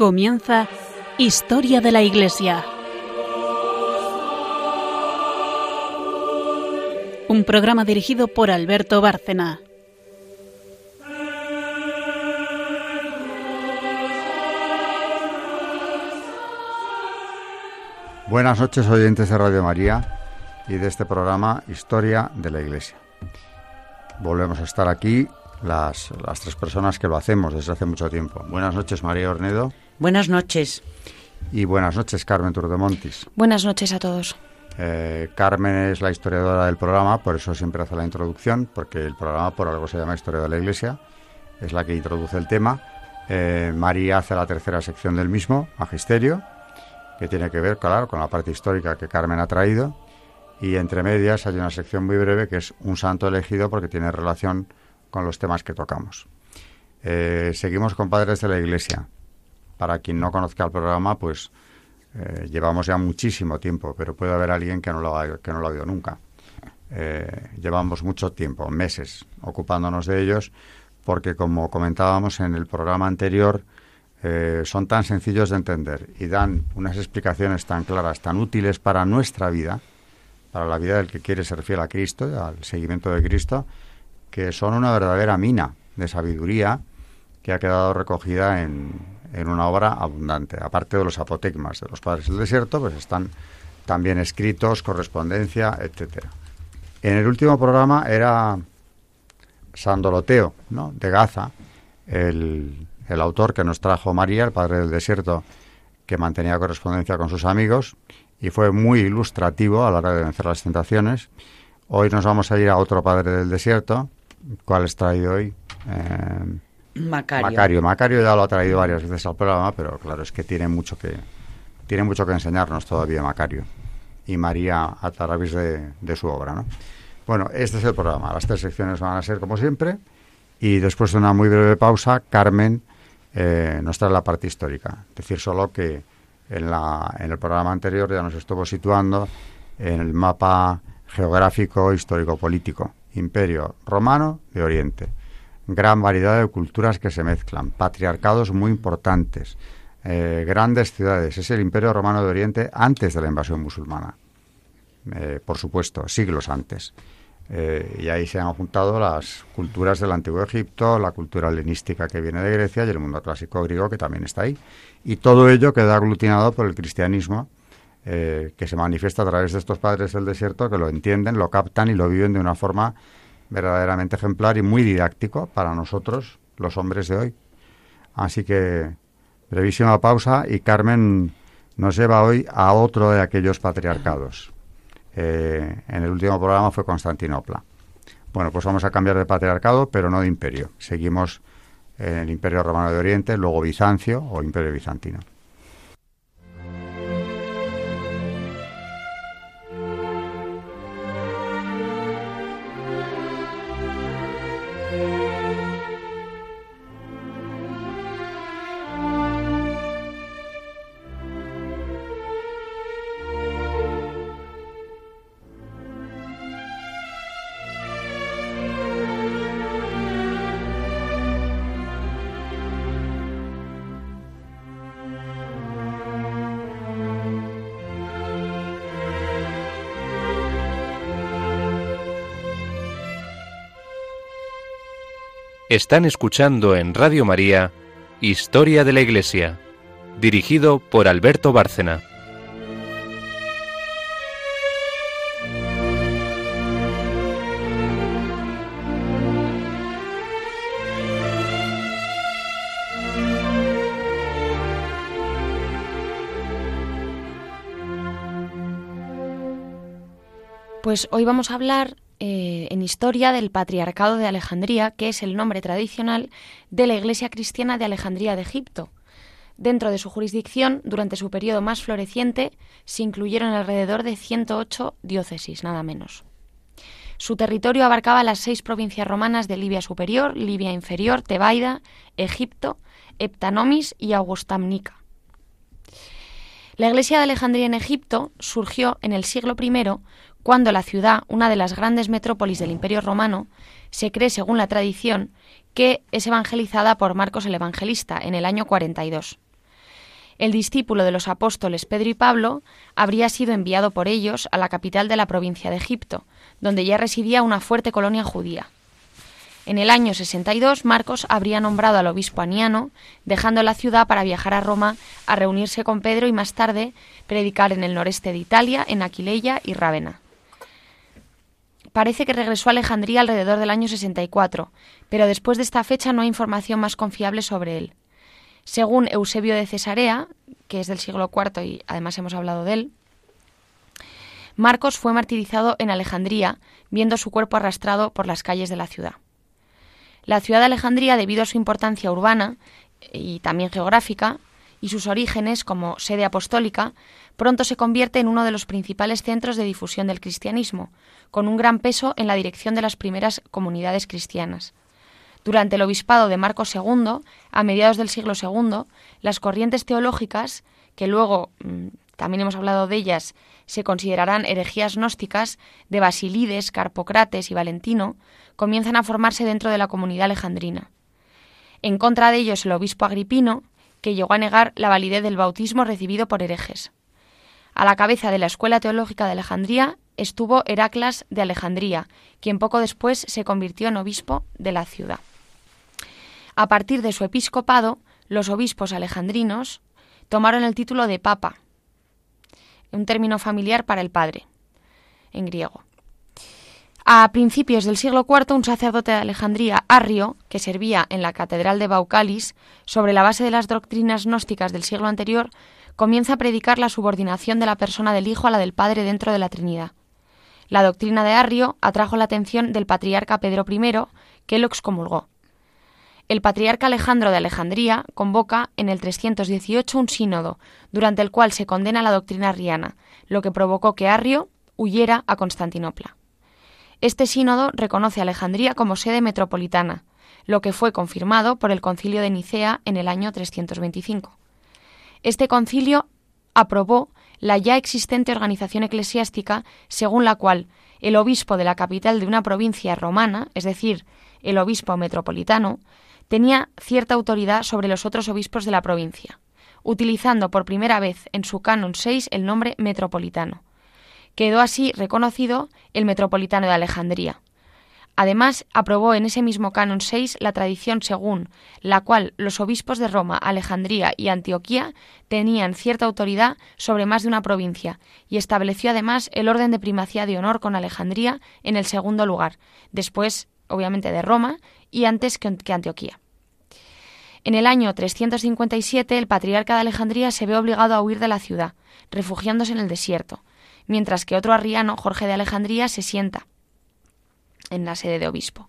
Comienza Historia de la Iglesia. Un programa dirigido por Alberto Bárcena. Buenas noches oyentes de Radio María y de este programa Historia de la Iglesia. Volvemos a estar aquí las, las tres personas que lo hacemos desde hace mucho tiempo. Buenas noches María Ornedo. Buenas noches. Y buenas noches Carmen Turdemontis. Buenas noches a todos. Eh, Carmen es la historiadora del programa, por eso siempre hace la introducción, porque el programa por algo se llama Historia de la Iglesia, es la que introduce el tema. Eh, María hace la tercera sección del mismo, Magisterio, que tiene que ver, claro, con la parte histórica que Carmen ha traído. Y entre medias hay una sección muy breve que es un santo elegido porque tiene relación con los temas que tocamos. Eh, seguimos con Padres de la Iglesia. Para quien no conozca el programa, pues eh, llevamos ya muchísimo tiempo, pero puede haber alguien que no lo ha, que no lo ha nunca. Eh, llevamos mucho tiempo, meses, ocupándonos de ellos, porque como comentábamos en el programa anterior, son tan sencillos de entender y dan unas explicaciones tan claras, tan útiles para nuestra vida, para la vida del que quiere ser fiel a Cristo, al seguimiento de Cristo, que son una verdadera mina de sabiduría que ha quedado recogida en, en una obra abundante. Aparte de los apotegmas de los padres del desierto, pues están también escritos, correspondencia, etcétera. En el último programa era San Doroteo, ¿no? de Gaza, el, el autor que nos trajo María, el padre del desierto, que mantenía correspondencia con sus amigos y fue muy ilustrativo a la hora de vencer las tentaciones. Hoy nos vamos a ir a otro padre del desierto, ¿Cuál has traído hoy? Eh, Macario. Macario. Macario ya lo ha traído varias veces al programa, pero claro, es que tiene mucho que, tiene mucho que enseñarnos todavía Macario. Y María a través de, su obra, ¿no? Bueno, este es el programa. Las tres secciones van a ser como siempre. Y después de una muy breve pausa, Carmen eh, nos trae la parte histórica. Decir solo que en, la, en el programa anterior ya nos estuvo situando en el mapa geográfico histórico-político Imperio Romano de Oriente. Gran variedad de culturas que se mezclan, patriarcados muy importantes, eh, grandes ciudades. Es el Imperio Romano de Oriente antes de la invasión musulmana, eh, por supuesto, siglos antes. Eh, y ahí se han juntado las culturas del antiguo Egipto, la cultura helenística que viene de Grecia y el mundo clásico griego que también está ahí. Y todo ello queda aglutinado por el cristianismo que se manifiesta a través de estos padres del desierto que lo entienden, lo captan y lo viven de una forma verdaderamente ejemplar y muy didáctico para nosotros, los hombres de hoy. Así que, brevísima pausa y Carmen nos lleva hoy a otro de aquellos patriarcados. Eh, en el último programa fue Constantinopla. Bueno, pues vamos a cambiar de patriarcado, pero no de imperio. Seguimos en el Imperio Romano de Oriente, luego Bizancio o Imperio Bizantino. Están escuchando en Radio María Historia de la Iglesia, dirigido por Alberto Bárcena. Pues hoy vamos a hablar eh, en historia del Patriarcado de Alejandría, que es el nombre tradicional de la Iglesia cristiana de Alejandría de Egipto. Dentro de su jurisdicción, durante su periodo más floreciente, se incluyeron alrededor de 108 diócesis, nada menos. Su territorio abarcaba las seis provincias romanas de Libia Superior, Libia Inferior, Tebaida, Egipto, Heptanomis y Augustamnica. La Iglesia de Alejandría en Egipto surgió en el siglo I cuando la ciudad, una de las grandes metrópolis del Imperio Romano, se cree, según la tradición, que es evangelizada por Marcos el Evangelista en el año 42. El discípulo de los apóstoles Pedro y Pablo habría sido enviado por ellos a la capital de la provincia de Egipto, donde ya residía una fuerte colonia judía. En el año 62, Marcos habría nombrado al obispo Aniano, dejando la ciudad para viajar a Roma a reunirse con Pedro y más tarde predicar en el noreste de Italia, en Aquileia y Rávena. Parece que regresó a Alejandría alrededor del año 64, pero después de esta fecha no hay información más confiable sobre él. Según Eusebio de Cesarea, que es del siglo IV y además hemos hablado de él, Marcos fue martirizado en Alejandría, viendo su cuerpo arrastrado por las calles de la ciudad. La ciudad de Alejandría, debido a su importancia urbana y también geográfica, y sus orígenes como sede apostólica, pronto se convierte en uno de los principales centros de difusión del cristianismo, con un gran peso en la dirección de las primeras comunidades cristianas. Durante el obispado de Marcos II, a mediados del siglo II, las corrientes teológicas, que luego mm, también hemos hablado de ellas, se considerarán herejías gnósticas de Basilides, Carpocrates y Valentino, comienzan a formarse dentro de la comunidad alejandrina. En contra de ellos el obispo Agripino, que llegó a negar la validez del bautismo recibido por herejes. A la cabeza de la Escuela Teológica de Alejandría estuvo Heraclas de Alejandría, quien poco después se convirtió en obispo de la ciudad. A partir de su episcopado, los obispos alejandrinos tomaron el título de papa, un término familiar para el padre, en griego. A principios del siglo IV, un sacerdote de Alejandría, Arrio, que servía en la catedral de Baucalis, sobre la base de las doctrinas gnósticas del siglo anterior, comienza a predicar la subordinación de la persona del Hijo a la del Padre dentro de la Trinidad. La doctrina de Arrio atrajo la atención del patriarca Pedro I, que lo excomulgó. El patriarca Alejandro de Alejandría convoca en el 318 un sínodo, durante el cual se condena la doctrina arriana, lo que provocó que Arrio huyera a Constantinopla. Este sínodo reconoce a Alejandría como sede metropolitana, lo que fue confirmado por el concilio de Nicea en el año 325. Este concilio aprobó la ya existente organización eclesiástica según la cual el obispo de la capital de una provincia romana, es decir, el obispo metropolitano, tenía cierta autoridad sobre los otros obispos de la provincia, utilizando por primera vez en su canon 6 el nombre metropolitano. Quedó así reconocido el metropolitano de Alejandría. Además, aprobó en ese mismo canon 6 la tradición según la cual los obispos de Roma, Alejandría y Antioquía tenían cierta autoridad sobre más de una provincia y estableció además el orden de primacía de honor con Alejandría en el segundo lugar, después, obviamente, de Roma y antes que Antioquía. En el año 357 el patriarca de Alejandría se ve obligado a huir de la ciudad, refugiándose en el desierto, mientras que otro arriano, Jorge de Alejandría, se sienta en la sede de obispo.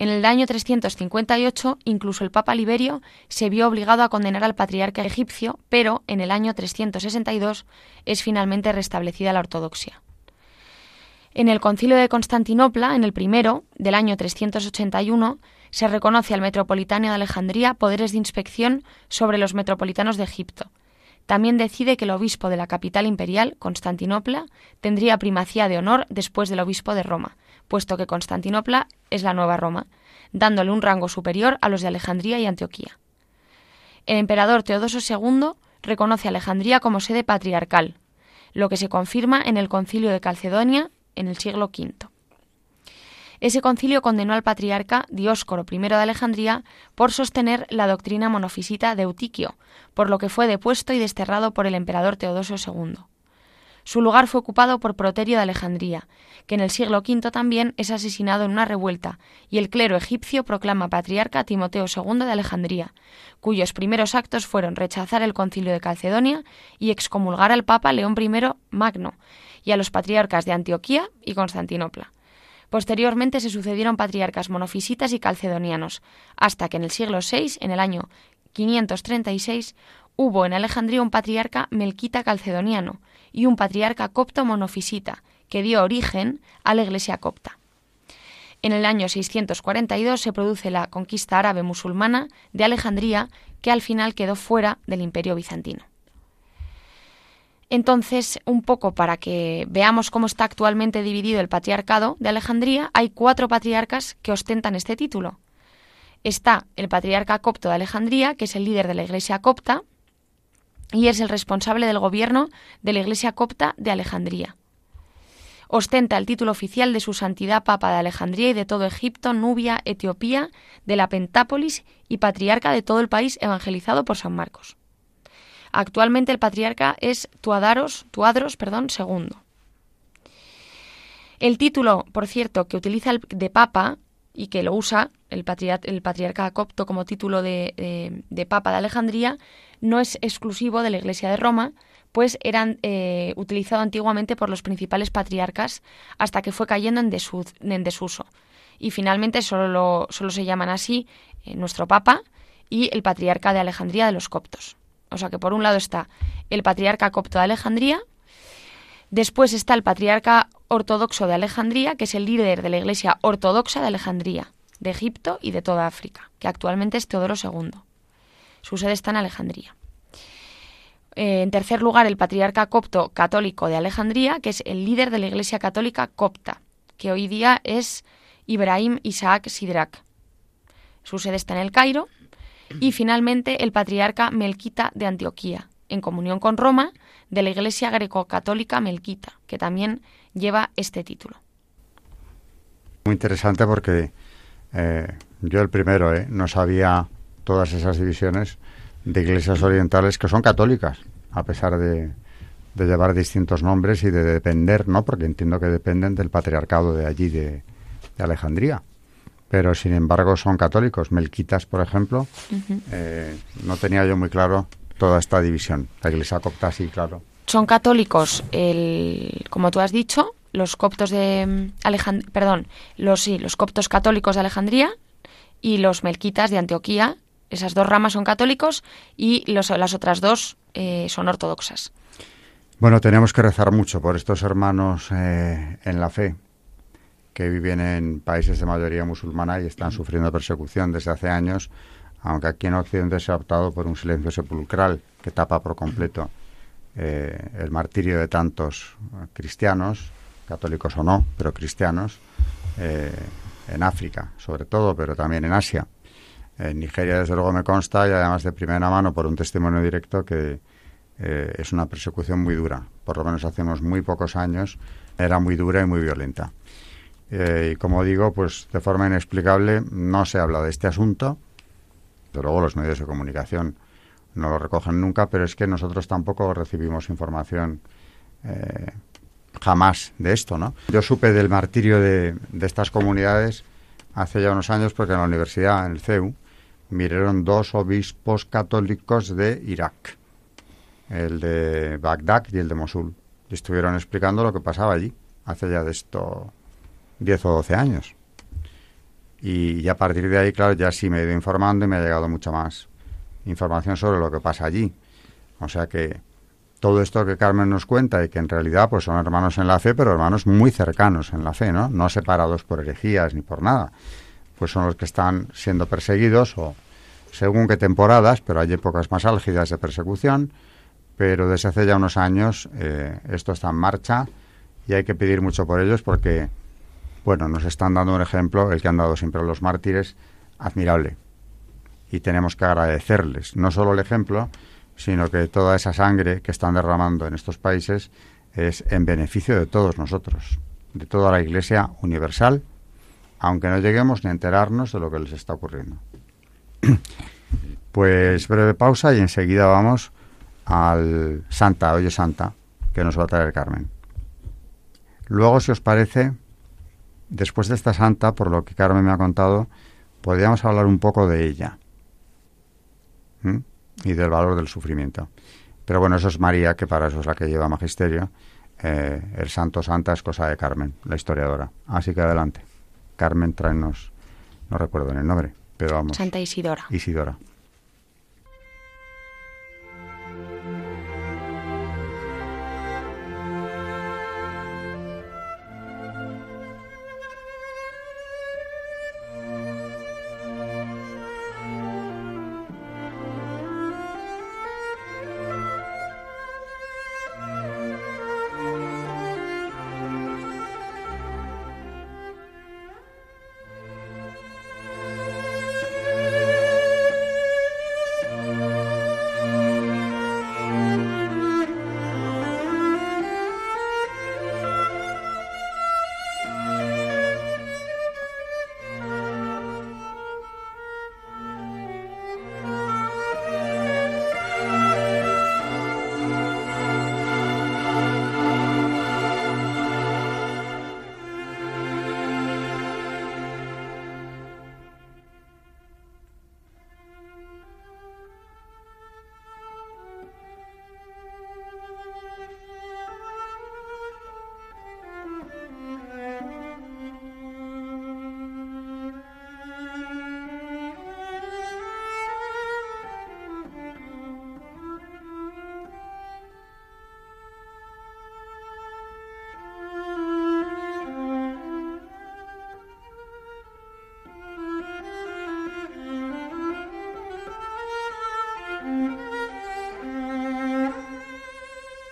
En el año 358, incluso el Papa Liberio se vio obligado a condenar al patriarca egipcio, pero en el año 362 es finalmente restablecida la ortodoxia. En el concilio de Constantinopla, en el primero, del año 381, se reconoce al metropolitano de Alejandría poderes de inspección sobre los metropolitanos de Egipto. También decide que el obispo de la capital imperial, Constantinopla, tendría primacía de honor después del obispo de Roma, puesto que Constantinopla es la nueva Roma, dándole un rango superior a los de Alejandría y Antioquía. El emperador Teodoso II reconoce a Alejandría como sede patriarcal, lo que se confirma en el concilio de Calcedonia en el siglo V. Ese concilio condenó al patriarca Dioscoro I de Alejandría por sostener la doctrina monofisita de Eutiquio, por lo que fue depuesto y desterrado por el emperador Teodosio II. Su lugar fue ocupado por Proterio de Alejandría, que en el siglo V también es asesinado en una revuelta, y el clero egipcio proclama patriarca a Timoteo II de Alejandría, cuyos primeros actos fueron rechazar el concilio de Calcedonia y excomulgar al Papa León I Magno, y a los patriarcas de Antioquía y Constantinopla. Posteriormente se sucedieron patriarcas monofisitas y calcedonianos, hasta que en el siglo VI, en el año 536, hubo en Alejandría un patriarca melquita calcedoniano y un patriarca copto monofisita, que dio origen a la Iglesia copta. En el año 642 se produce la conquista árabe musulmana de Alejandría, que al final quedó fuera del imperio bizantino. Entonces, un poco para que veamos cómo está actualmente dividido el patriarcado de Alejandría, hay cuatro patriarcas que ostentan este título. Está el patriarca copto de Alejandría, que es el líder de la iglesia copta. Y es el responsable del gobierno de la Iglesia copta de Alejandría. Ostenta el título oficial de su Santidad Papa de Alejandría y de todo Egipto, Nubia, Etiopía, de la Pentápolis y patriarca de todo el país evangelizado por San Marcos. Actualmente el patriarca es Tuadaros, Tuadros perdón, II. El título, por cierto, que utiliza el de Papa y que lo usa el, el patriarca copto como título de, Papa de Alejandría, no es exclusivo de la Iglesia de Roma, pues eran eh, utilizado antiguamente por los principales patriarcas hasta que fue cayendo en, desuso. Y finalmente solo, solo se llaman así eh, nuestro Papa y el patriarca de Alejandría de los coptos. O sea que por un lado está el patriarca copto de Alejandría, después está el patriarca ortodoxo de Alejandría, que es el líder de la Iglesia ortodoxa de Alejandría, de Egipto y de toda África, que actualmente es Teodoro II. Su sede está en Alejandría. Eh, en tercer lugar, el patriarca copto católico de Alejandría, que es el líder de la Iglesia católica copta, que hoy día es Ibrahim Isaac Sidrak. Su sede está en el Cairo. Y finalmente, el patriarca Melquita de Antioquía, en comunión con Roma, de la Iglesia greco-católica Melquita, que también lleva este título. Muy interesante porque eh, yo el primero eh, no sabía todas esas divisiones de iglesias orientales que son católicas, a pesar de, llevar distintos nombres y de depender, ¿no? Porque entiendo que dependen del patriarcado de allí, de, Alejandría. Pero sin embargo son católicos. Melquitas, por ejemplo, eh, no tenía yo muy claro toda esta división. La iglesia copta, sí, claro. Son católicos, el, como tú has dicho, los coptos de mm, Alejandría, perdón, los sí, los coptos católicos de Alejandría y los melquitas de Antioquía. Esas dos ramas son católicos y los, las otras dos eh, son ortodoxas. Bueno, tenemos que rezar mucho por estos hermanos eh, en la fe que viven en países de mayoría musulmana y están sufriendo persecución desde hace años, aunque aquí en Occidente se ha optado por un silencio sepulcral que tapa por completo eh, el martirio de tantos cristianos católicos o no, pero cristianos, en África, sobre todo, pero también en Asia. En Nigeria, desde luego, me consta, y además de primera mano por un testimonio directo, que eh, es una persecución muy dura. Por lo menos hace unos muy pocos años era muy dura y muy violenta. Eh, y como digo, pues de forma inexplicable no se habla de este asunto. De luego los medios de comunicación no lo recogen nunca, pero es que nosotros tampoco recibimos información jamás de esto, ¿no? Yo supe del martirio de, estas comunidades hace ya unos años porque en la universidad, en el CEU, miraron dos obispos católicos de Irak, el de Bagdad y el de Mosul. Y estuvieron explicando lo que pasaba allí, hace ya de esto 10 o 12 años. Y, a partir de ahí, claro, ya sí me he ido informando y me ha llegado mucha más información sobre lo que pasa allí. O sea que todo esto que Carmen nos cuenta y que en realidad pues son hermanos en la fe, pero hermanos muy cercanos en la fe, ¿no? No separados por herejías ni por nada. Pues son los que están siendo perseguidos o según qué temporadas, pero hay épocas más álgidas de persecución, pero desde hace ya unos años eh, esto está en marcha y hay que pedir mucho por ellos porque, bueno, nos están dando un ejemplo, el que han dado siempre los mártires, admirable. Y tenemos que agradecerles, no solo el ejemplo, sino que toda esa sangre que están derramando en estos países es en beneficio de todos nosotros, de toda la Iglesia universal, aunque no lleguemos ni a enterarnos de lo que les está ocurriendo. Pues breve pausa y enseguida vamos al Santa, Oye Santa, que nos va a traer Carmen. Luego, si os parece, después de esta Santa, por lo que Carmen me ha contado, podríamos hablar un poco de ella. Y del valor del sufrimiento. Pero bueno, eso es María, que para eso es la que lleva magisterio. Eh, el santo santa es cosa de Carmen, la historiadora. Así que adelante. Carmen, tráenos, no recuerdo el nombre, pero vamos. Santa Isidora. Isidora.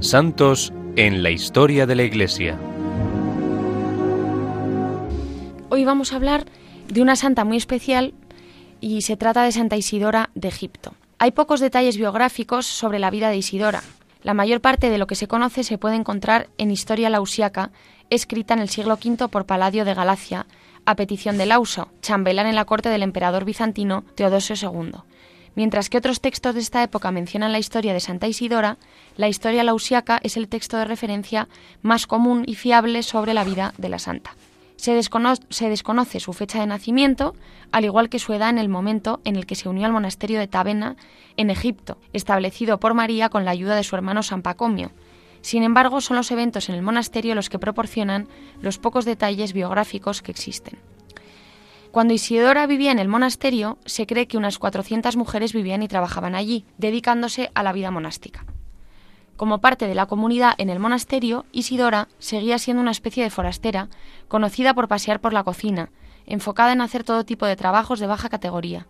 Santos en la historia de la Iglesia. Hoy vamos a hablar de una santa muy especial y se trata de Santa Isidora de Egipto. Hay pocos detalles biográficos sobre la vida de Isidora. La mayor parte de lo que se conoce se puede encontrar en Historia Lausiaca, escrita en el siglo V por Paladio de Galacia, a petición de Lauso, chambelán en la corte del emperador bizantino Teodosio II. Mientras que otros textos de esta época mencionan la historia de Santa Isidora, la historia lausiaca es el texto de referencia más común y fiable sobre la vida de la santa. Se, desconoce su fecha de nacimiento, al igual que su edad en el momento en el que se unió al monasterio de Tabena, en Egipto, establecido por María con la ayuda de su hermano San Pacomio. Sin embargo, son los eventos en el monasterio los que proporcionan los pocos detalles biográficos que existen. Cuando Isidora vivía en el monasterio, se cree que unas 400 mujeres vivían y trabajaban allí, dedicándose a la vida monástica. Como parte de la comunidad en el monasterio, Isidora seguía siendo una especie de forastera, conocida por pasear por la cocina, enfocada en hacer todo tipo de trabajos de baja categoría.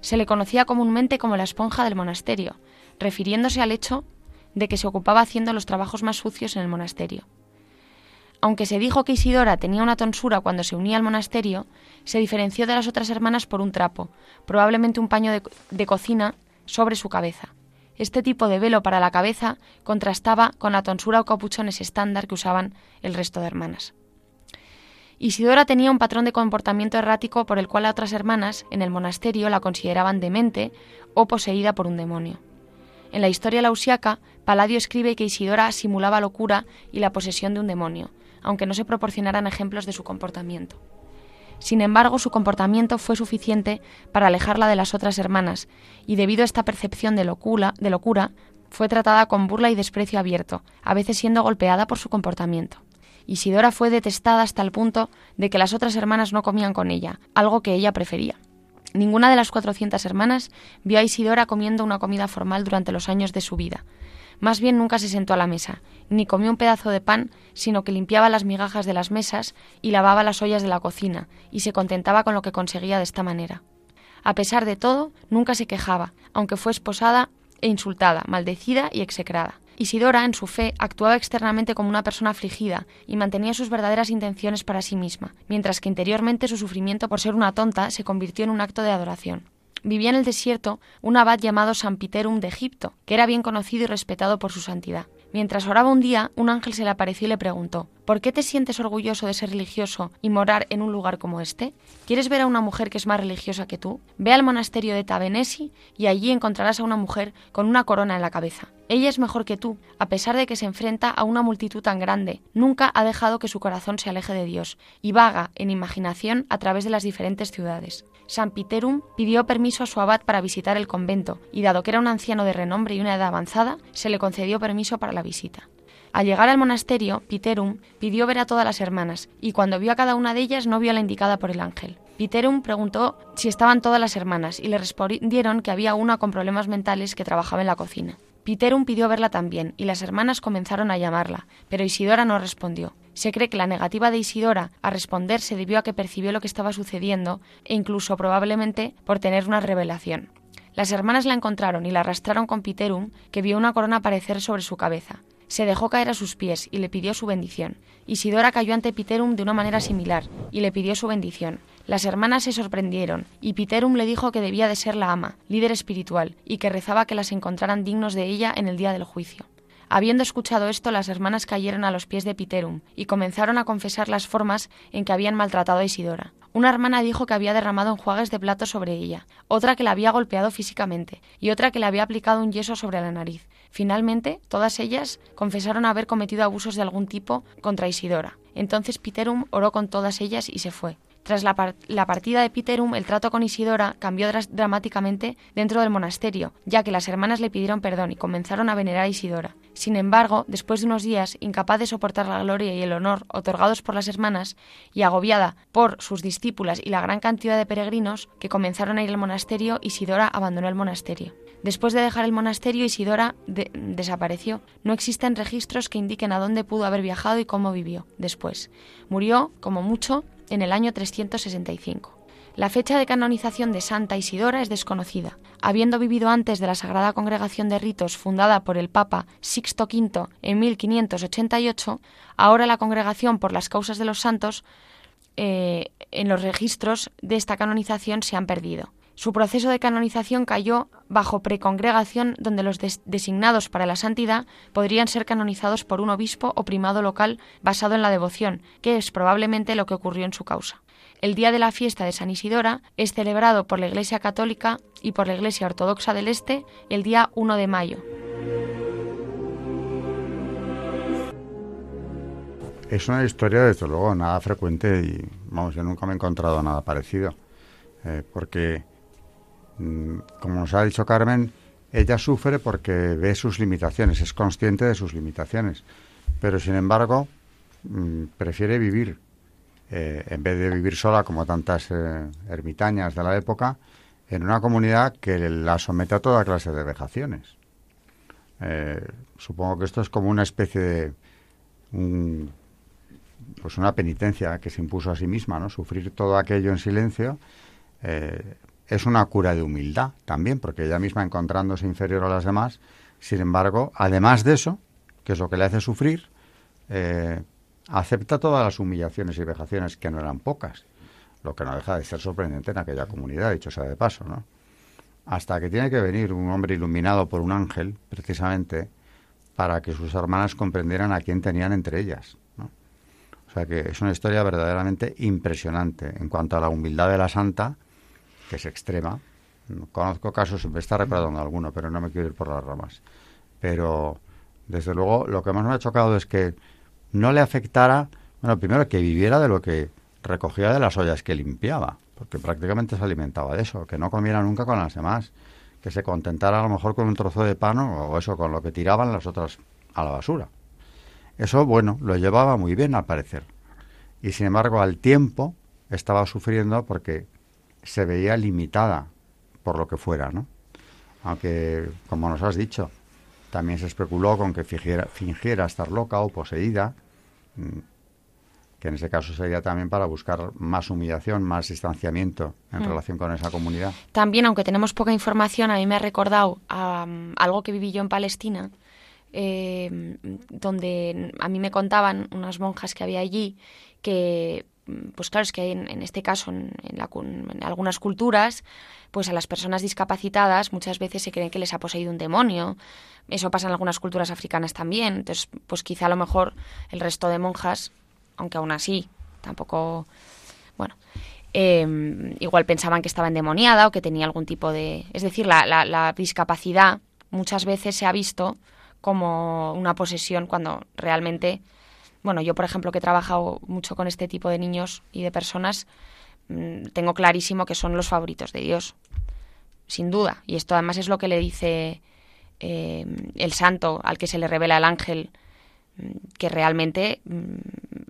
Se le conocía comúnmente como la esponja del monasterio, refiriéndose al hecho de que se ocupaba haciendo los trabajos más sucios en el monasterio. Aunque se dijo que Isidora tenía una tonsura cuando se unía al monasterio, se diferenció de las otras hermanas por un trapo, probablemente un paño de, cocina, sobre su cabeza. Este tipo de velo para la cabeza contrastaba con la tonsura o capuchones estándar que usaban el resto de hermanas. Isidora tenía un patrón de comportamiento errático por el cual a otras hermanas en el monasterio la consideraban demente o poseída por un demonio. En la historia lausiaca, Paladio escribe que Isidora simulaba locura y la posesión de un demonio, aunque no se proporcionaran ejemplos de su comportamiento. Sin embargo, su comportamiento fue suficiente para alejarla de las otras hermanas, y debido a esta percepción de locura, de locura, fue tratada con burla y desprecio abierto, a veces siendo golpeada por su comportamiento. Isidora fue detestada hasta el punto de que las otras hermanas no comían con ella, algo que ella prefería. Ninguna de las 400 hermanas vio a Isidora comiendo una comida formal durante los años de su vida, más bien nunca se sentó a la mesa, ni comió un pedazo de pan, sino que limpiaba las migajas de las mesas y lavaba las ollas de la cocina, y se contentaba con lo que conseguía de esta manera. A pesar de todo, nunca se quejaba, aunque fue esposada e insultada, maldecida y execrada. Isidora, en su fe, actuaba externamente como una persona afligida y mantenía sus verdaderas intenciones para sí misma, mientras que interiormente su sufrimiento por ser una tonta se convirtió en un acto de adoración vivía en el desierto un abad llamado San Piterum de Egipto, que era bien conocido y respetado por su santidad. Mientras oraba un día, un ángel se le apareció y le preguntó ¿Por qué te sientes orgulloso de ser religioso y morar en un lugar como este? ¿Quieres ver a una mujer que es más religiosa que tú? Ve al monasterio de Tabenesi y allí encontrarás a una mujer con una corona en la cabeza. Ella es mejor que tú, a pesar de que se enfrenta a una multitud tan grande. Nunca ha dejado que su corazón se aleje de Dios y vaga en imaginación a través de las diferentes ciudades. San Piterum pidió permiso a su abad para visitar el convento y dado que era un anciano de renombre y una edad avanzada, se le concedió permiso para la visita. Al llegar al monasterio, Piterum pidió ver a todas las hermanas y cuando vio a cada una de ellas no vio a la indicada por el ángel. Piterum preguntó si estaban todas las hermanas y le respondieron que había una con problemas mentales que trabajaba en la cocina. Piterum pidió verla también y las hermanas comenzaron a llamarla, pero Isidora no respondió. Se cree que la negativa de Isidora a responder se debió a que percibió lo que estaba sucediendo e incluso probablemente por tener una revelación. Las hermanas la encontraron y la arrastraron con Piterum, que vio una corona aparecer sobre su cabeza. Se dejó caer a sus pies y le pidió su bendición. Isidora cayó ante Piterum de una manera similar y le pidió su bendición. Las hermanas se sorprendieron y Piterum le dijo que debía de ser la ama, líder espiritual, y que rezaba que las encontraran dignos de ella en el día del juicio. Habiendo escuchado esto, las hermanas cayeron a los pies de Piterum y comenzaron a confesar las formas en que habían maltratado a Isidora. Una hermana dijo que había derramado enjuagues de plato sobre ella, otra que la había golpeado físicamente y otra que le había aplicado un yeso sobre la nariz. Finalmente, todas ellas confesaron haber cometido abusos de algún tipo contra Isidora. Entonces Piterum oró con todas ellas y se fue. Tras la, partida de Piterum, el trato con Isidora cambió dramáticamente dentro del monasterio, ya que las hermanas le pidieron perdón y comenzaron a venerar a Isidora. Sin embargo, después de unos días, incapaz de soportar la gloria y el honor otorgados por las hermanas, y agobiada por sus discípulas y la gran cantidad de peregrinos que comenzaron a ir al monasterio, Isidora abandonó el monasterio. Después de dejar el monasterio, Isidora desapareció. No existen registros que indiquen a dónde pudo haber viajado y cómo vivió después. Murió, como mucho, en el año 365. La fecha de canonización de Santa Isidora es desconocida. Habiendo vivido antes de la Sagrada Congregación de Ritos fundada por el Papa Sixto V en 1588, ahora la Congregación por las Causas de los Santos eh, en los registros de esta canonización se han perdido. Su proceso de canonización cayó bajo precongregación donde los designados para la santidad podrían ser canonizados por un obispo o primado local basado en la devoción, que es probablemente lo que ocurrió en su causa. El día de la fiesta de San Isidora es celebrado por la Iglesia Católica y por la Iglesia Ortodoxa del Este el día 1 de mayo. Es una historia, desde luego, nada frecuente y, vamos, yo nunca me he encontrado nada parecido. Eh, porque como nos ha dicho Carmen, ella sufre porque ve sus limitaciones, es consciente de sus limitaciones, pero sin embargo mm, prefiere vivir, eh, en vez de vivir sola como tantas eh, ermitañas de la época, en una comunidad que la somete a toda clase de vejaciones. Eh, supongo que esto es como una especie de pues una penitencia que se impuso a sí misma, ¿no? Sufrir todo aquello en silencio es una cura de humildad también, porque ella misma encontrándose inferior a las demás, sin embargo, además de eso, que es lo que le hace sufrir, eh, acepta todas las humillaciones y vejaciones, que no eran pocas, lo que no deja de ser sorprendente en aquella comunidad, dicho sea de paso, ¿no? Hasta que tiene que venir un hombre iluminado por un ángel, precisamente, para que sus hermanas comprendieran a quién tenían entre ellas. ¿no? O sea que es una historia verdaderamente impresionante en cuanto a la humildad de la santa, que es extrema. Conozco casos, me está recordando alguno, pero no me quiero ir por las ramas. Pero, desde luego, lo que más me ha chocado es que no le afectara, bueno, primero que viviera de lo que recogía de las ollas que limpiaba, porque prácticamente se alimentaba de eso, que no comiera nunca con las demás, que se contentara a lo mejor con un trozo de pan o eso, con lo que tiraban las otras a la basura. Eso, bueno, lo llevaba muy bien al parecer. Y sin embargo, al tiempo estaba sufriendo porque se veía limitada por lo que fuera, ¿no? Aunque, como nos has dicho, también se especuló con que fingiera, estar loca o poseída, mm, que en ese caso sería también para buscar más humillación, más distanciamiento en mm. relación con esa comunidad. También, aunque tenemos poca información, a mí me ha recordado algo que viví yo en Palestina, eh, donde a mí me contaban unas monjas que había allí que pues claro, es que en, en este caso, en, algunas culturas, pues a las personas discapacitadas muchas veces se creen que les ha poseído un demonio. Eso pasa en algunas culturas africanas también. Entonces, pues quizá a lo mejor el resto de monjas, aunque aún así, tampoco, bueno, em, igual pensaban que estaba endemoniada o que tenía algún tipo de... Es decir, la, la discapacidad muchas veces se ha visto como una posesión cuando realmente bueno, yo por ejemplo que he trabajado mucho con este tipo de niños y de personas, mm, tengo clarísimo que son los favoritos de Dios, sin duda. Y esto además es lo que le dice eh, el santo al que se le revela el ángel, mm, que realmente mm,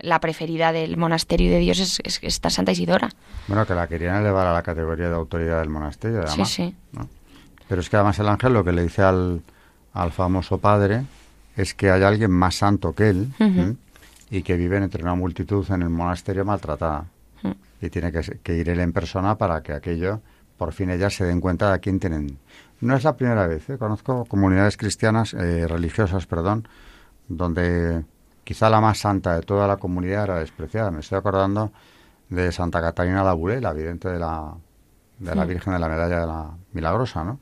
la preferida del monasterio de Dios es, esta Santa Isidora. Bueno, que la querían elevar a la categoría de autoridad del monasterio, además. Sí, sí. Pero es que además el ángel lo que le dice al, al famoso padre es que hay alguien más santo que él, y que viven entre una multitud en el monasterio maltratada. Hmm. Y tiene que, ir él en persona para que aquello, por fin ellas se den cuenta de a quién tienen. No es la primera vez, ¿eh? conozco comunidades cristianas, eh, religiosas, perdón, donde quizá la más santa de toda la comunidad era despreciada. Me estoy acordando de Santa Catalina Labouré, la vidente de la, de la hmm. Virgen de la Medalla de la Milagrosa, ¿no?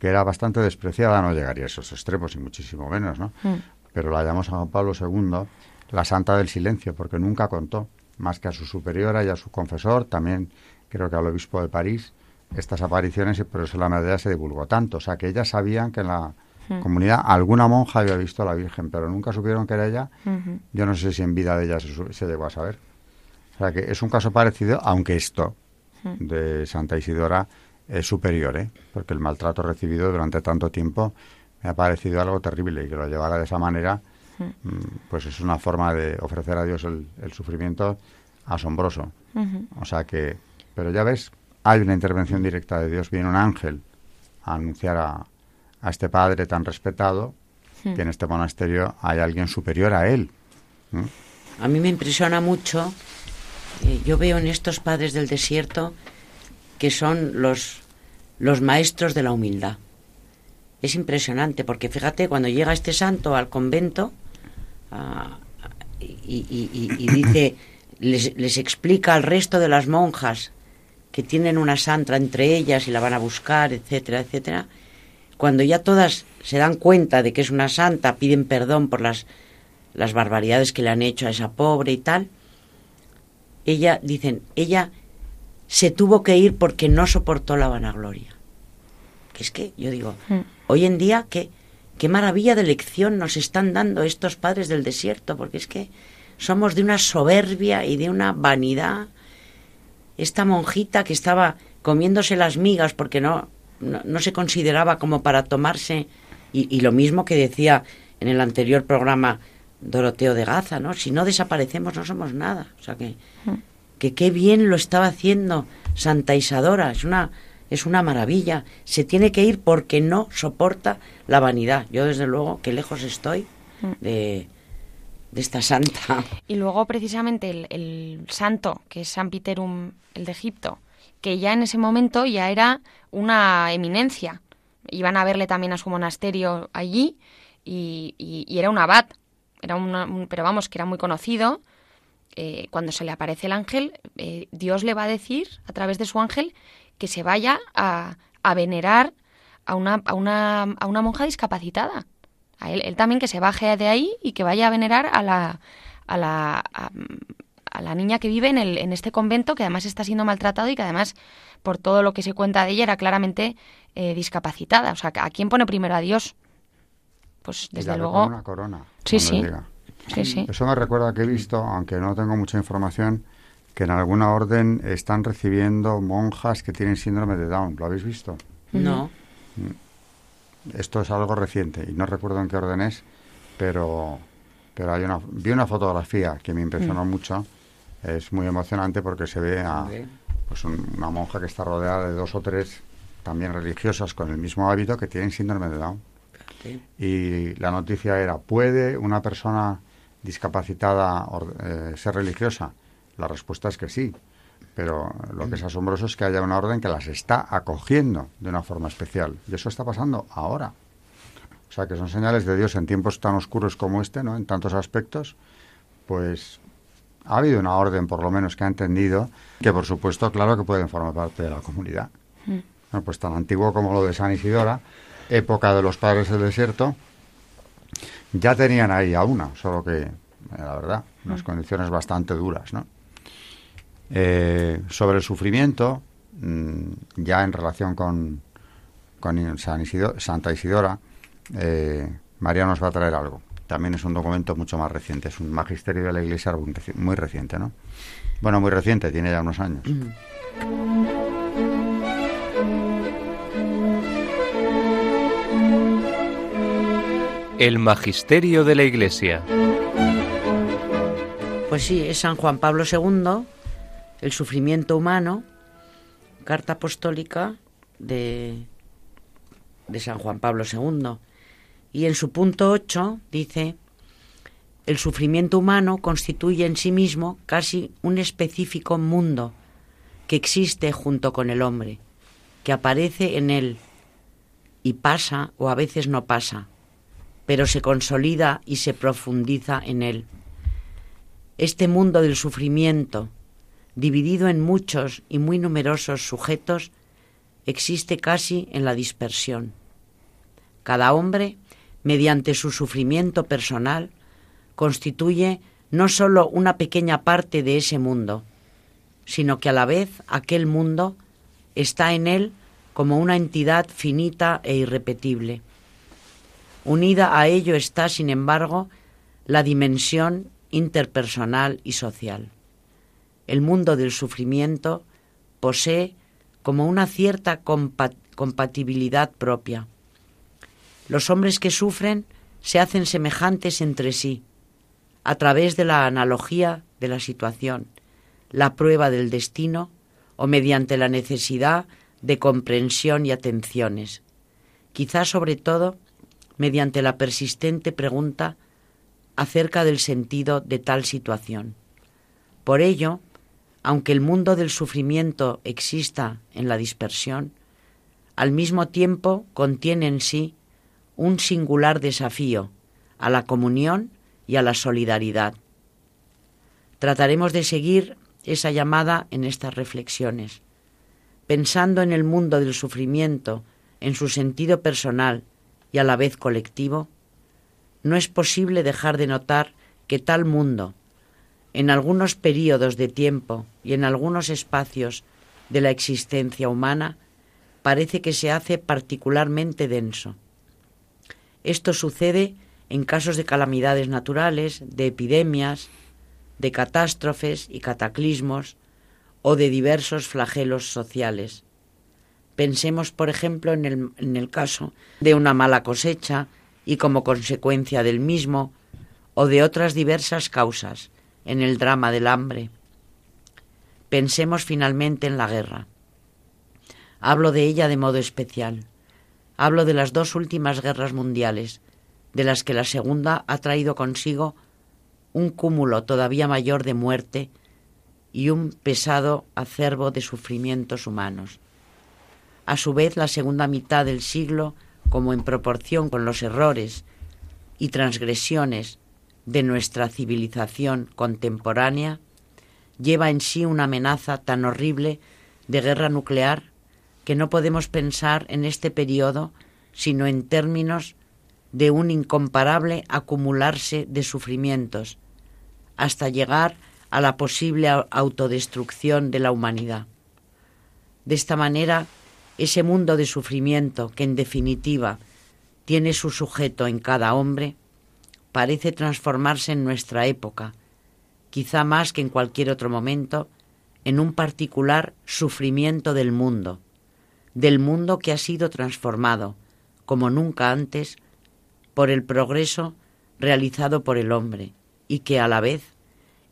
que era bastante despreciada, no llegaría a esos extremos y muchísimo menos, ¿no? Mm. Pero la llamó San Juan Pablo II la santa del silencio, porque nunca contó, más que a su superiora y a su confesor, también creo que al obispo de París, estas apariciones y por eso la medalla se divulgó tanto. O sea, que ellas sabían que en la Mm. comunidad alguna monja había visto a la Virgen, pero nunca supieron que era ella. Yo no sé si en vida de ella se, se llegó a saber. O sea, que es un caso parecido, aunque esto Mm. de Santa Isidora es superior, ¿eh? porque el maltrato recibido durante tanto tiempo me ha parecido algo terrible y que lo llevara de esa manera, mm, pues es una forma de ofrecer a Dios el, el sufrimiento asombroso. O sea que, pero ya ves, hay una intervención directa de Dios, viene un ángel a anunciar a, a este padre tan respetado que en este monasterio hay alguien superior a él. ¿Mm? A mí me impresiona mucho, eh, yo veo en estos padres del desierto que son los, los maestros de la humildad. Es impresionante porque fíjate, cuando llega este santo al convento ah, y, y- y- y dice, les, les explica al resto de las monjas que tienen una santa entre ellas y la van a buscar, etcétera, etcétera, cuando ya todas se dan cuenta de que es una santa, piden perdón por las, las barbaridades que le han hecho a esa pobre y tal, ella, dicen, ella se tuvo que ir porque no soportó la vanagloria. Que es que, yo digo, Mm. hoy en día, qué, qué maravilla de lección nos están dando estos padres del desierto, porque es que somos de una soberbia y de una vanidad. Esta monjita que estaba comiéndose las migas porque no, no, no se consideraba como para tomarse, y, y lo mismo que decía en el anterior programa Doroteo de Gaza, ¿no? Si no desaparecemos no somos nada. O sea que, que qué bien lo estaba haciendo Santa Isadora, es una, es una maravilla. Se tiene que ir porque no soporta la vanidad. Yo desde luego que lejos estoy de, de esta santa. Y luego precisamente el, el santo, que es San Piterum, el de Egipto, que ya en ese momento ya era una eminencia. Iban a verle también a su monasterio allí y, y- y era un abad, era una- un- pero vamos, que era muy conocido. Eh, cuando se le aparece el ángel, eh, Dios le va a decir a través de su ángel que se vaya a, a venerar a una, a, una, a una monja discapacitada. A él, él también que se baje de ahí y que vaya a venerar a la, a la, a, a la niña que vive en, el, en este convento, que además está siendo maltratado y que además, por todo lo que se cuenta de ella, era claramente eh, discapacitada. O sea, ¿a quién pone primero a Dios? Pues desde luego... con una corona. Sí. Sí, sí. Eso me recuerda que he visto, aunque no tengo mucha información, que en alguna orden están recibiendo monjas que tienen síndrome de Down. ¿Lo habéis visto? No. Esto es algo reciente y no recuerdo en qué orden es, pero, pero hay una, vi una fotografía que me impresionó mucho. Es muy emocionante porque se ve a pues un- una monja que está rodeada de dos o tres también religiosas con el mismo hábito que tienen síndrome de Down. Sí. Y la noticia era, ¿puede una persona discapacitada or- eh, ser religiosa? La respuesta es que sí, pero lo que es asombroso es que haya una orden que las está acogiendo de una forma especial. Y eso está pasando ahora. O sea, que son señales de Dios en tiempos tan oscuros como este, ¿no? En tantos aspectos, pues ha habido una orden, por lo menos, que ha entendido que, por supuesto, claro que pueden formar parte de la comunidad. Bueno, pues tan antiguo como lo de San Isidora, época de los padres del desierto, ya tenían ahí a una, solo que, la verdad, unas condiciones bastante duras, ¿no? Eh, sobre el sufrimiento, mm, ya en relación con, con San Santa Isidora, eh, María nos va a traer algo. También es un documento mucho más reciente, es un magisterio de la Iglesia muy reciente, ¿no? Bueno, muy reciente, tiene ya unos años. El Magisterio de la Iglesia. Pues sí, es San Juan Pablo II, el sufrimiento humano, carta apostólica de, de San Juan Pablo II. Y en su punto 8 dice, el sufrimiento humano constituye en sí mismo casi un específico mundo que existe junto con el hombre, que aparece en él y pasa o a veces no pasa, pero se consolida y se profundiza en él. Este mundo del sufrimiento, dividido en muchos y muy numerosos sujetos, existe casi en la dispersión. Cada hombre, mediante su sufrimiento personal, constituye no sólo una pequeña parte de ese mundo, sino que a la vez aquel mundo está en él como una entidad finita e irrepetible. Unida a ello está, sin embargo, la dimensión interpersonal y social. El mundo del sufrimiento posee como una cierta compatibilidad propia. Los hombres que sufren se hacen semejantes entre sí, a través de la analogía de la situación, la prueba del destino o mediante la necesidad de comprensión y atenciones, quizás sobre todo mediante la persistente pregunta acerca del sentido de tal situación. Por ello, aunque el mundo del sufrimiento exista en la dispersión, al mismo tiempo contiene en sí un singular desafío a la comunión y a la solidaridad. Trataremos de seguir esa llamada en estas reflexiones, pensando en el mundo del sufrimiento en su sentido personal y a la vez colectivo, no es posible dejar de notar que tal mundo, en algunos períodos de tiempo y en algunos espacios de la existencia humana, parece que se hace particularmente denso. Esto sucede en casos de calamidades naturales, de epidemias, de catástrofes y cataclismos o de diversos flagelos sociales. Pensemos, por ejemplo, en el, en el, caso de una mala cosecha y como consecuencia del mismo, o de otras diversas causas, en el drama del hambre. Pensemos finalmente en la guerra. Hablo de ella de modo especial. Hablo de las dos últimas guerras mundiales, de las que la segunda ha traído consigo un cúmulo todavía mayor de muerte y un pesado acervo de sufrimientos humanos. A su vez, la segunda mitad del siglo, como en proporción con los errores y transgresiones de nuestra civilización contemporánea, lleva en sí una amenaza tan horrible de guerra nuclear que no podemos pensar en este periodo sino en términos de un incomparable acumularse de sufrimientos, hasta llegar a la posible autodestrucción de la humanidad. De esta manera, ese mundo de sufrimiento que en definitiva tiene su sujeto en cada hombre, parece transformarse en nuestra época, quizá más que en cualquier otro momento, en un particular sufrimiento del mundo, del mundo que ha sido transformado, como nunca antes, por el progreso realizado por el hombre y que a la vez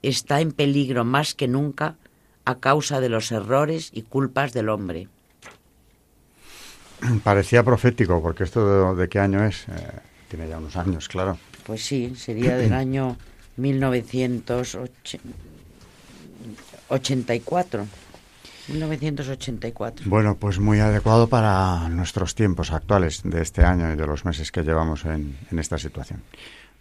está en peligro más que nunca a causa de los errores y culpas del hombre. Parecía profético, porque esto de, qué año es, eh, tiene ya unos años, claro. Pues sí, sería del año 1984. 1984. Bueno, pues muy adecuado para nuestros tiempos actuales de este año y de los meses que llevamos en, esta situación.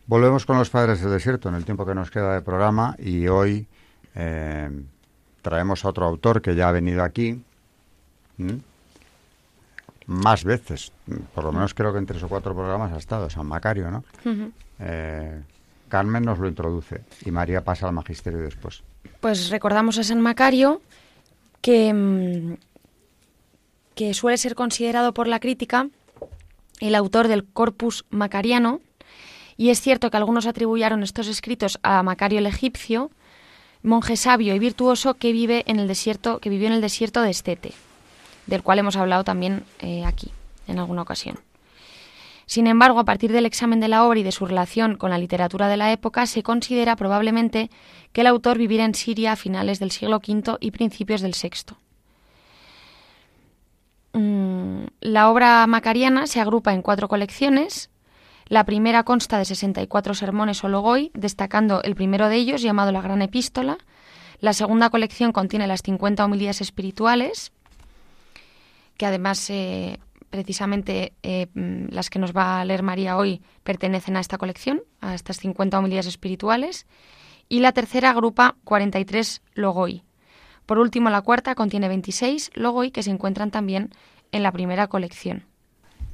Volvemos con los padres del desierto en el tiempo que nos queda de programa y hoy eh, traemos a otro autor que ya ha venido aquí más veces, por lo menos creo que en tres o cuatro programas ha estado, San Macario, ¿no? Eh, Carmen nos lo introduce y María pasa al magisterio después. Pues recordamos a San Macario, que, mm, que suele ser considerado por la crítica el autor del Corpus Macariano, y es cierto que algunos atribuyeron estos escritos a Macario el egipcio, monje sabio y virtuoso que vive en el desierto, que vivió en el desierto de Estete, del cual hemos hablado también eh, aquí en alguna ocasión. Sin embargo, a partir del examen de la obra y de su relación con la literatura de la época, se considera probablemente que el autor viviera en Siria a finales del siglo V y principios del VI. Mm, la obra macariana se agrupa en cuatro colecciones. La primera consta de 64 sermones o logoi, destacando el primero de ellos llamado la Gran Epístola. La segunda colección contiene las 50 homilías espirituales, que además eh, precisamente eh, mm, las que nos va a leer María hoy pertenecen a esta colección, a estas 50 homilías espirituales, y la tercera agrupa 43 logoi. Por último, la cuarta contiene 26 logoi que se encuentran también en la primera colección.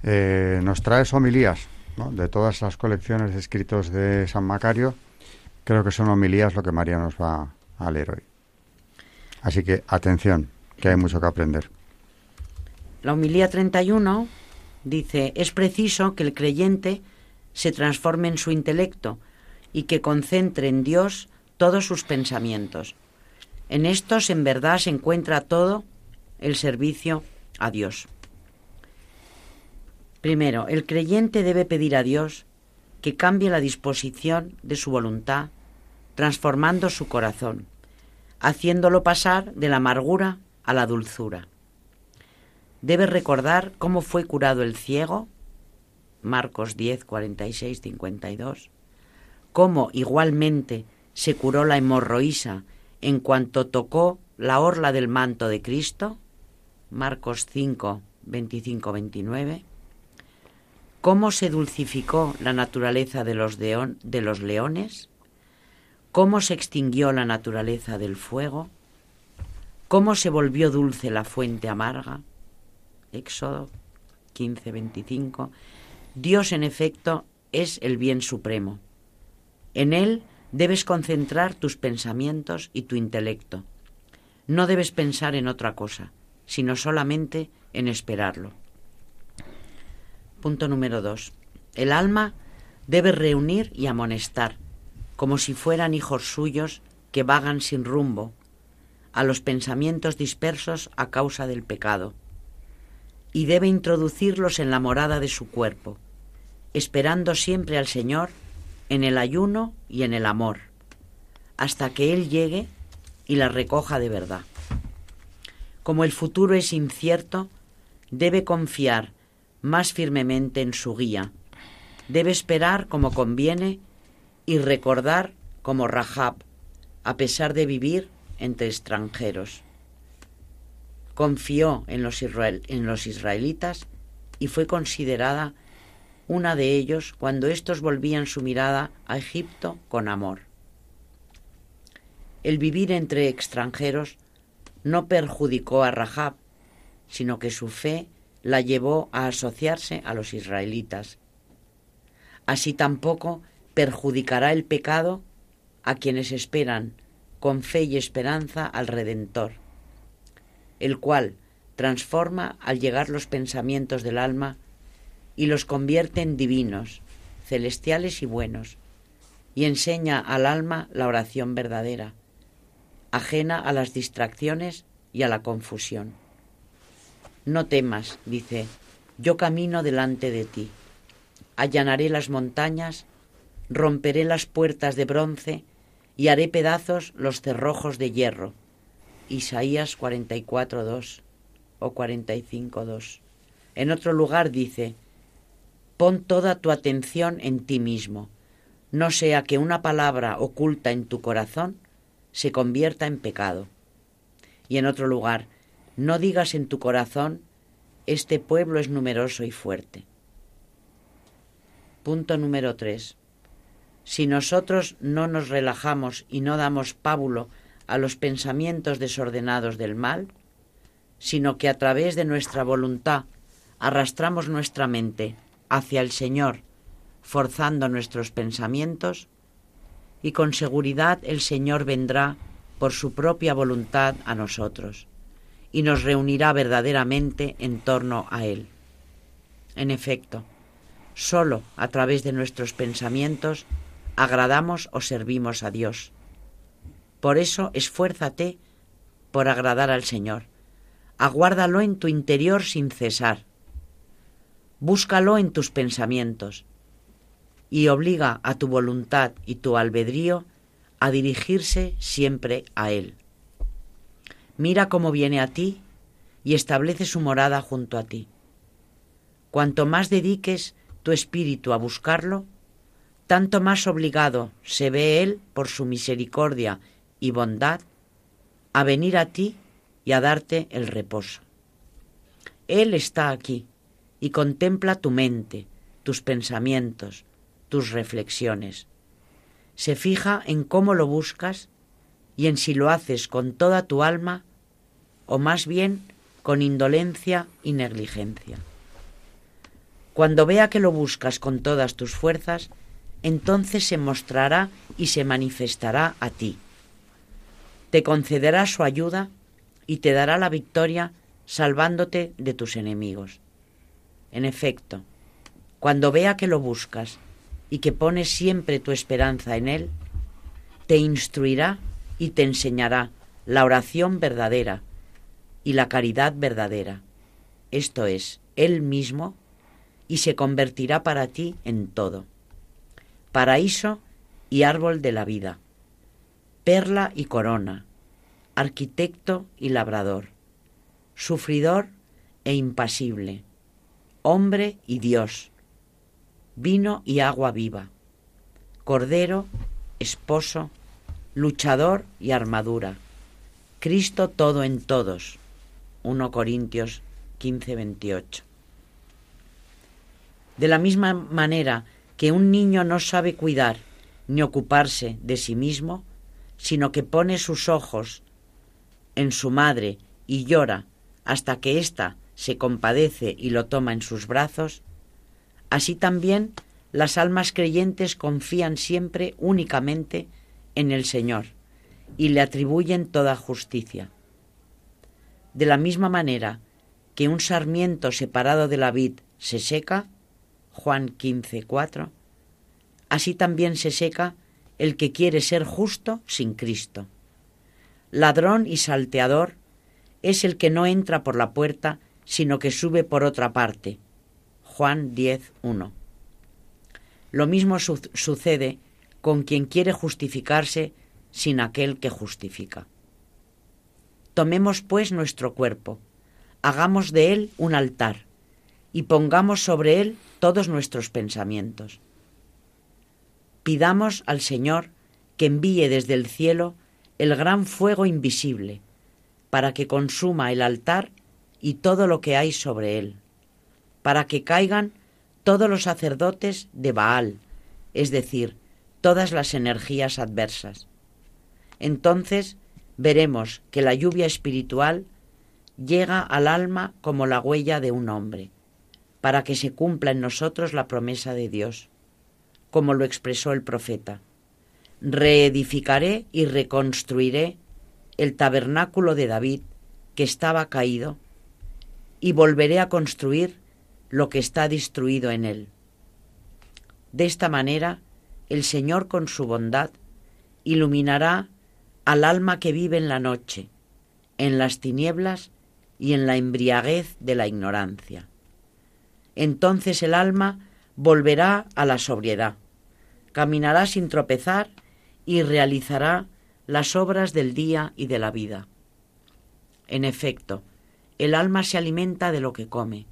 eh, nos trae homilías de todas las colecciones de escritos de San Macario. Creo que son homilías lo que María nos va a leer hoy. Así que atención, que hay mucho que aprender. La homilía 31 dice, es preciso que el creyente se transforme en su intelecto y que concentre en Dios todos sus pensamientos. En estos en verdad se encuentra todo el servicio a Dios. Primero, el creyente debe pedir a Dios que cambie la disposición de su voluntad, transformando su corazón, haciéndolo pasar de la amargura a la dulzura. Debe recordar cómo fue curado el ciego, Marcos 10, 46, 52, cómo igualmente se curó la hemorroísa en cuanto tocó la orla del manto de Cristo, Marcos 5, 25, 29, cómo se dulcificó la naturaleza de los, de los leones, cómo se extinguió la naturaleza del fuego, cómo se volvió dulce la fuente amarga, Éxodo 15, 25, Dios en efecto es el bien supremo. En Él debes concentrar tus pensamientos y tu intelecto. No debes pensar en otra cosa, sino solamente en esperarlo. Punto número dos. El alma debe reunir y amonestar, como si fueran hijos suyos que vagan sin rumbo, a los pensamientos dispersos a causa del pecado, y debe introducirlos en la morada de su cuerpo, esperando siempre al Señor en el ayuno y en el amor, hasta que Él llegue y la recoja de verdad. Como el futuro es incierto, debe confiar más firmemente en su guía. Debe esperar como conviene y recordar como Rahab, a pesar de vivir entre extranjeros. Confió en los, en los israelitas y fue considerada una de ellos cuando éstos volvían su mirada a Egipto con amor. El vivir entre extranjeros no perjudicó a Rahab, sino que su fe la llevó a asociarse a los israelitas. Así tampoco perjudicará el pecado a quienes esperan con fe y esperanza al Redentor, el cual transforma al llegar los pensamientos del alma y los convierte en divinos, celestiales y buenos, y enseña al alma la oración verdadera, ajena a las distracciones y a la confusión. No temas, dice, yo camino delante de ti. Allanaré las montañas, romperé las puertas de bronce y haré pedazos los cerrojos de hierro. Isaías 44.2 o 45.2. En otro lugar dice, pon toda tu atención en ti mismo, no sea que una palabra oculta en tu corazón se convierta en pecado. Y en otro lugar, no digas en tu corazón, este pueblo es numeroso y fuerte. Punto número 3. Si nosotros no nos relajamos y no damos pábulo a los pensamientos desordenados del mal, sino que a través de nuestra voluntad arrastramos nuestra mente hacia el Señor, forzando nuestros pensamientos, y con seguridad el Señor vendrá por su propia voluntad a nosotros y nos reunirá verdaderamente en torno a Él. En efecto, sólo a través de nuestros pensamientos agradamos o servimos a Dios. Por eso esfuérzate por agradar al Señor. Aguárdalo en tu interior sin cesar. Búscalo en tus pensamientos y obliga a tu voluntad y tu albedrío a dirigirse siempre a Él. Mira cómo viene a ti y establece su morada junto a ti. Cuanto más dediques tu espíritu a buscarlo, tanto más obligado se ve Él por su misericordia y bondad a venir a ti y a darte el reposo. Él está aquí y contempla tu mente, tus pensamientos, tus reflexiones. Se fija en cómo lo buscas y en si lo haces con toda tu alma o más bien con indolencia y negligencia. Cuando vea que lo buscas con todas tus fuerzas, entonces se mostrará y se manifestará a ti. Te concederá su ayuda y te dará la victoria salvándote de tus enemigos. En efecto, cuando vea que lo buscas y que pones siempre tu esperanza en Él, te instruirá y te enseñará la oración verdadera y la caridad verdadera, esto es, Él mismo, y se convertirá para ti en todo. Paraíso y árbol de la vida, perla y corona, arquitecto y labrador, sufridor e impasible, hombre y Dios, vino y agua viva, cordero, esposo, luchador y armadura, Cristo todo en todos. 1 Corintios 15, 28. De la misma manera que un niño no sabe cuidar ni ocuparse de sí mismo, sino que pone sus ojos en su madre y llora hasta que ésta se compadece y lo toma en sus brazos, así también las almas creyentes confían siempre únicamente en el Señor y le atribuyen toda justicia. De la misma manera que un sarmiento separado de la vid se seca, Juan 15, 4, así también se seca el que quiere ser justo sin Cristo. Ladrón y salteador es el que no entra por la puerta, sino que sube por otra parte. Juan 10, 1. Lo mismo sucede con quien quiere justificarse sin aquel que justifica. Tomemos pues nuestro cuerpo, hagamos de él un altar y pongamos sobre él todos nuestros pensamientos. Pidamos al Señor que envíe desde el cielo el gran fuego invisible, para que consuma el altar y todo lo que hay sobre él, para que caigan todos los sacerdotes de Baal, es decir, todas las energías adversas. Entonces veremos que la lluvia espiritual llega al alma como la huella de un hombre, para que se cumpla en nosotros la promesa de Dios, como lo expresó el profeta. Reedificaré y reconstruiré el tabernáculo de David que estaba caído, y volveré a construir lo que está destruido en él. De esta manera, el Señor con su bondad iluminará al alma que vive en la noche, en las tinieblas y en la embriaguez de la ignorancia. Entonces el alma volverá a la sobriedad, caminará sin tropezar y realizará las obras del día y de la vida. En efecto, el alma se alimenta de lo que come,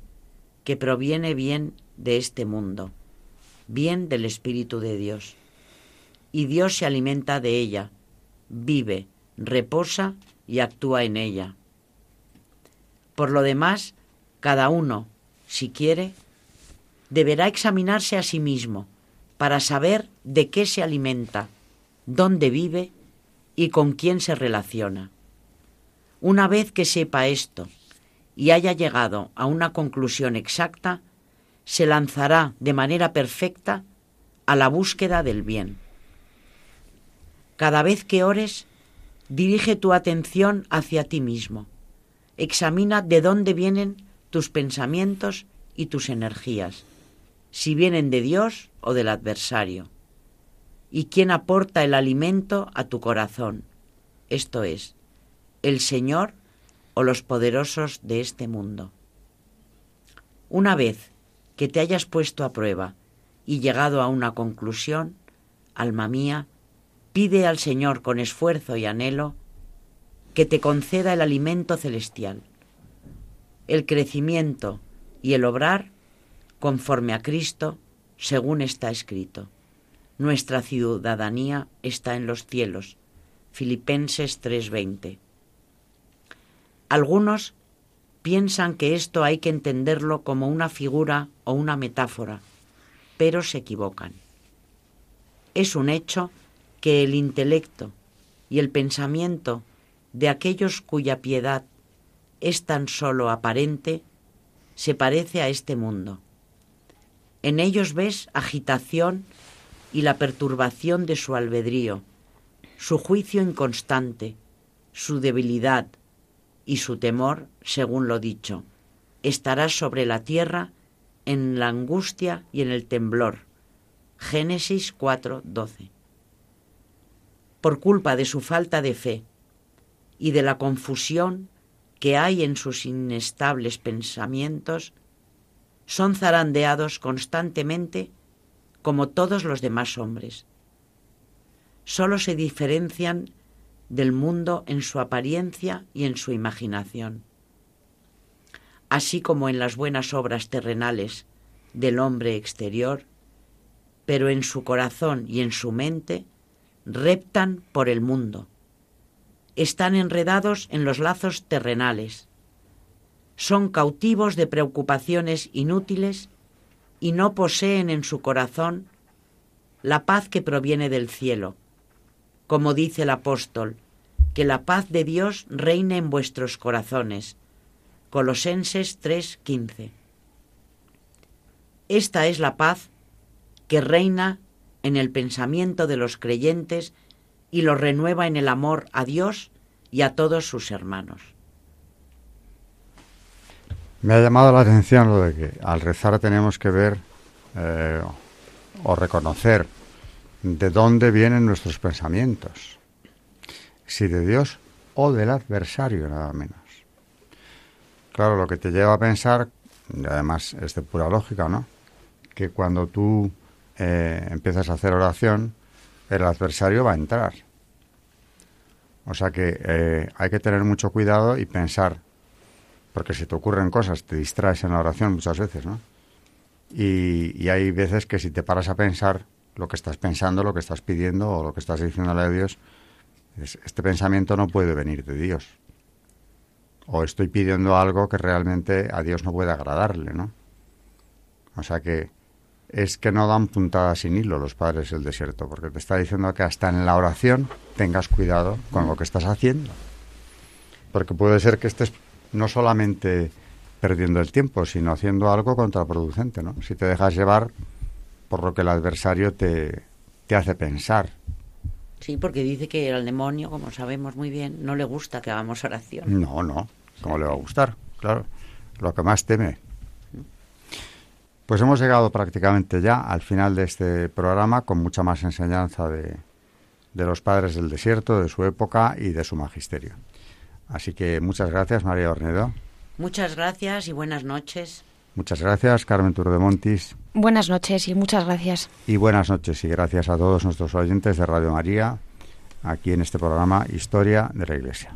que proviene bien de este mundo, bien del Espíritu de Dios. Y Dios se alimenta de ella, vive, reposa y actúa en ella. Por lo demás, cada uno, si quiere, deberá examinarse a sí mismo para saber de qué se alimenta, dónde vive y con quién se relaciona. Una vez que sepa esto y haya llegado a una conclusión exacta, se lanzará de manera perfecta a la búsqueda del bien. Cada vez que ores, dirige tu atención hacia ti mismo. Examina de dónde vienen tus pensamientos y tus energías, si vienen de Dios o del adversario, y quién aporta el alimento a tu corazón, esto es, el Señor o los poderosos de este mundo. Una vez que te hayas puesto a prueba y llegado a una conclusión, alma mía, Pide al Señor con esfuerzo y anhelo que te conceda el alimento celestial, el crecimiento y el obrar conforme a Cristo, según está escrito. Nuestra ciudadanía está en los cielos. Filipenses 3:20. Algunos piensan que esto hay que entenderlo como una figura o una metáfora, pero se equivocan. Es un hecho que el intelecto y el pensamiento de aquellos cuya piedad es tan solo aparente, se parece a este mundo. En ellos ves agitación y la perturbación de su albedrío, su juicio inconstante, su debilidad y su temor, según lo dicho. Estarás sobre la tierra en la angustia y en el temblor. Génesis 4:12. Por culpa de su falta de fe y de la confusión que hay en sus inestables pensamientos, son zarandeados constantemente como todos los demás hombres. Solo se diferencian del mundo en su apariencia y en su imaginación. Así como en las buenas obras terrenales del hombre exterior, pero en su corazón y en su mente reptan por el mundo. Están enredados en los lazos terrenales. Son cautivos de preocupaciones inútiles y no poseen en su corazón la paz que proviene del cielo. Como dice el apóstol, que la paz de Dios reine en vuestros corazones. Colosenses 3:15. Esta es la paz que reina en el pensamiento de los creyentes y los renueva en el amor a Dios y a todos sus hermanos. Me ha llamado la atención lo de que al rezar tenemos que ver eh, o reconocer de dónde vienen nuestros pensamientos. Si de Dios o del adversario, nada menos. Claro, lo que te lleva a pensar, y además es de pura lógica, ¿no? Que cuando tú eh, empiezas a hacer oración, el adversario va a entrar. O sea que eh, hay que tener mucho cuidado y pensar porque si te ocurren cosas, te distraes en la oración muchas veces, ¿no? Y, hay veces que si te paras a pensar lo que estás pensando, lo que estás pidiendo o lo que estás diciéndole a Dios, este pensamiento no puede venir de Dios. O estoy pidiendo algo que realmente a Dios no puede agradarle, ¿no? O sea que es que no dan puntadas sin hilo los padres del desierto, porque te está diciendo que hasta en la oración tengas cuidado con lo que estás haciendo. Porque puede ser que estés no solamente perdiendo el tiempo, sino haciendo algo contraproducente, ¿no? Si te dejas llevar por lo que el adversario te, te hace pensar. Sí, porque dice que al demonio, como sabemos muy bien, no le gusta que hagamos oración. No, no, ¿cómo le va a gustar? Claro, lo que más teme. Pues hemos llegado prácticamente ya al final de este programa con mucha más enseñanza de, de los padres del desierto, de su época y de su magisterio. Así que muchas gracias, María Ornedo. Muchas gracias y buenas noches. Muchas gracias, Carmen Turdemontis. Buenas noches y muchas gracias. Y buenas noches y gracias a todos nuestros oyentes de Radio María, aquí en este programa Historia de la Iglesia.